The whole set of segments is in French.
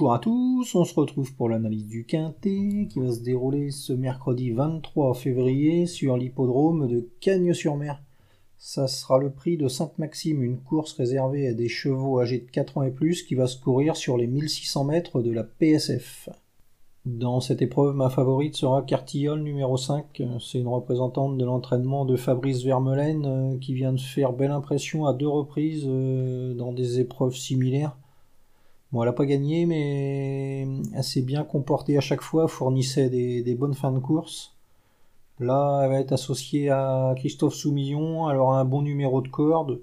Bonjour à tous, on se retrouve pour l'analyse du Quintet qui va se dérouler ce mercredi 23 février sur l'hippodrome de Cagnes-sur-Mer. Ça sera le prix de Sainte-Maxime, une course réservée à des chevaux âgés de 4 ans et plus qui va se courir sur les 1600 mètres de la PSF. Dans cette épreuve, ma favorite sera Cartillol numéro 5. C'est une représentante de l'entraînement de Fabrice Vermelaine euh, qui vient de faire belle impression à deux reprises euh, dans des épreuves similaires. Bon, elle n'a pas gagné, mais elle s'est bien comportée à chaque fois, fournissait des, bonnes fins de course. Là, elle va être associée à Christophe Soumillon, elle aura un bon numéro de corde.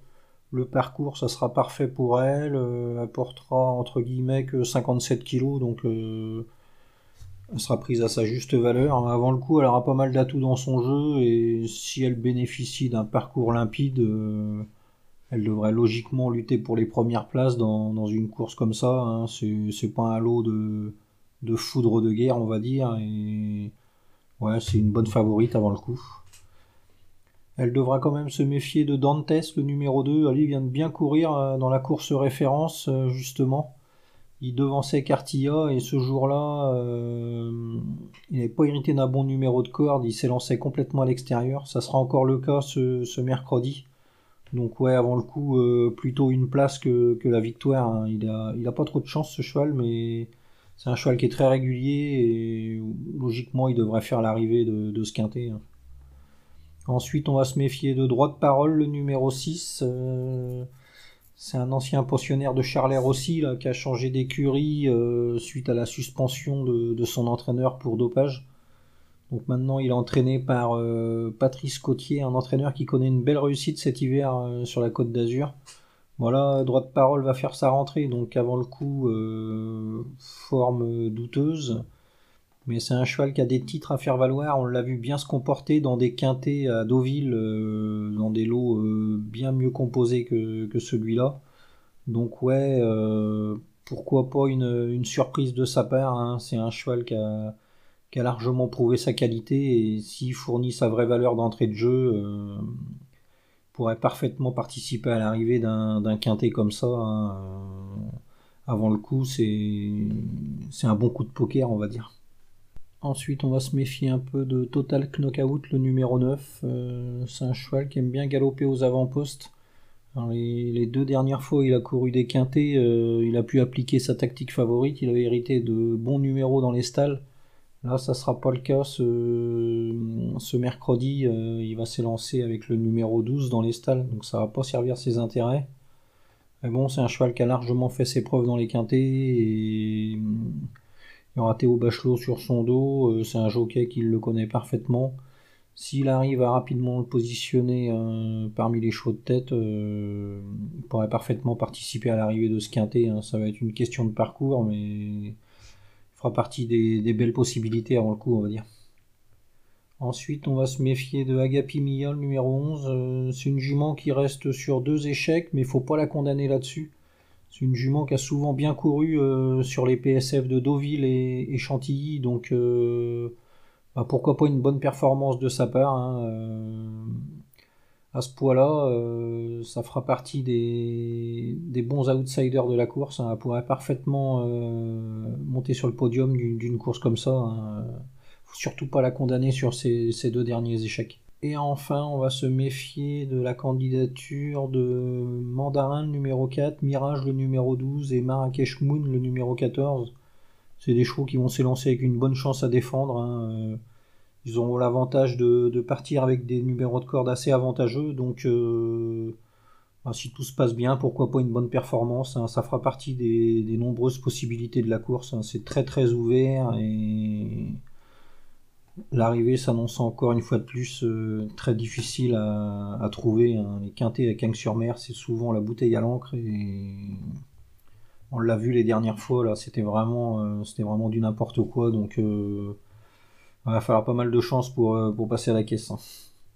Le parcours, ça sera parfait pour elle. Euh, elle portera entre guillemets que 57 kg, donc euh, elle sera prise à sa juste valeur. Avant le coup, elle aura pas mal d'atouts dans son jeu et si elle bénéficie d'un parcours limpide, euh, elle devrait logiquement lutter pour les premières places dans, une course comme ça. Hein. C'est pas un de, de foudre de guerre, on va dire. Et ouais, c'est une bonne favorite avant le coup. Elle devra quand même se méfier de Dantes, le numéro 2. Ali vient de bien courir euh, dans la course référence, euh, justement. Il devançait Cartilla et ce jour-là, euh, il n'avait pas hérité d'un bon numéro de corde. Il s'est lancé complètement à l'extérieur. Ça sera encore le cas ce mercredi. Donc ouais, avant le coup, euh, plutôt une place que, la victoire. Hein. Il, a, il a pas trop de chance ce cheval, mais c'est un cheval qui est très régulier et logiquement il devrait faire l'arrivée de, ce quintet. Hein. Ensuite, on va se méfier de droit de parole, le numéro 6. Euh, c'est un ancien pensionnaire de Charler aussi, qui a changé d'écurie euh, suite à la suspension de, son entraîneur pour dopage. Donc maintenant, il est entraîné par euh, Patrice Cotier, un entraîneur qui connaît une belle réussite cet hiver euh, sur la Côte d'Azur. Voilà, droit de parole va faire sa rentrée, donc avant le coup, euh, forme douteuse. Mais c'est un cheval qui a des titres à faire valoir. On l'a vu bien se comporter dans des quintés à Deauville, dans des lots bien mieux composés que, celui-là. Donc ouais, pourquoi pas une, surprise de sa part. Hein. C'est un cheval qui a qui a largement prouvé sa qualité et s'il fournit sa vraie valeur d'entrée de jeu, euh, pourrait parfaitement participer à l'arrivée d'un quintet comme ça. Hein, euh, avant le coup, c'est un bon coup de poker, on va dire. Ensuite, on va se méfier un peu de Total Knockout, le numéro 9. Euh, c'est un cheval qui aime bien galoper aux avant-postes. Les, les, deux dernières fois, il a couru des quintés, il a pu appliquer sa tactique favorite. Il avait hérité de bons numéros dans les stalles. Là, ça sera pas le cas ce, mercredi. Euh, il va s'élancer avec le numéro 12 dans les stalles, donc ça va pas servir ses intérêts. Mais bon, c'est un cheval qui a largement fait ses preuves dans les quintés et il y aura Théo Bachelot sur son dos. Euh, c'est un jockey qui le connaît parfaitement. S'il arrive à rapidement le positionner euh, parmi les chevaux de tête, il pourrait parfaitement participer à l'arrivée de ce quintet. Hein. Ça va être une question de parcours, mais fera partie des, belles possibilités avant le coup, on va dire. Ensuite, on va se méfier de Agapi Mia, numéro 11. Euh, c'est une jument qui reste sur deux échecs, mais il faut pas la condamner là-dessus. C'est une jument qui a souvent bien couru euh, sur les PSF de Deauville et, Chantilly, donc euh, bah, pourquoi pas une bonne performance de sa part. Hein, à ce poids-là, euh, ça fera partie des, bons outsiders de la course. Hein. Elle pourrait parfaitement euh, monter sur le podium d'une course comme ça. Hein. Surtout pas la condamner sur ces, deux derniers échecs. Et enfin, on va se méfier de la candidature de Mandarin le numéro 4, Mirage le numéro 12 et Marrakech Moon le numéro 14. C'est des chevaux qui vont s'élancer avec une bonne chance à défendre. Hein. Ils ont l'avantage de, partir avec des numéros de corde assez avantageux. Donc, euh, bah, si tout se passe bien, pourquoi pas une bonne performance hein. Ça fera partie des, nombreuses possibilités de la course. Hein. C'est très très ouvert et l'arrivée s'annonce encore une fois de plus euh, très difficile à, trouver. Hein. Les quintés à Cagnes-sur-Mer, c'est souvent la bouteille à l'encre et on l'a vu les dernières fois là, c'était vraiment, euh, c'était vraiment du n'importe quoi. Donc il va falloir pas mal de chance pour, euh, passer à la caisse. Hein.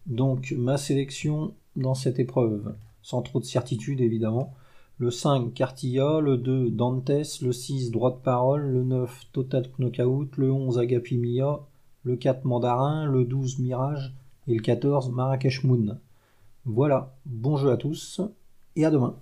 Donc ma sélection dans cette épreuve, sans trop de certitude évidemment. Le 5 Cartilla, le 2 Dantes, le 6 Droit de Parole, le 9 Total Knockout, le 11 Agapimia, le 4 Mandarin, le 12 Mirage et le 14 Marrakech Moon. Voilà, bon jeu à tous et à demain.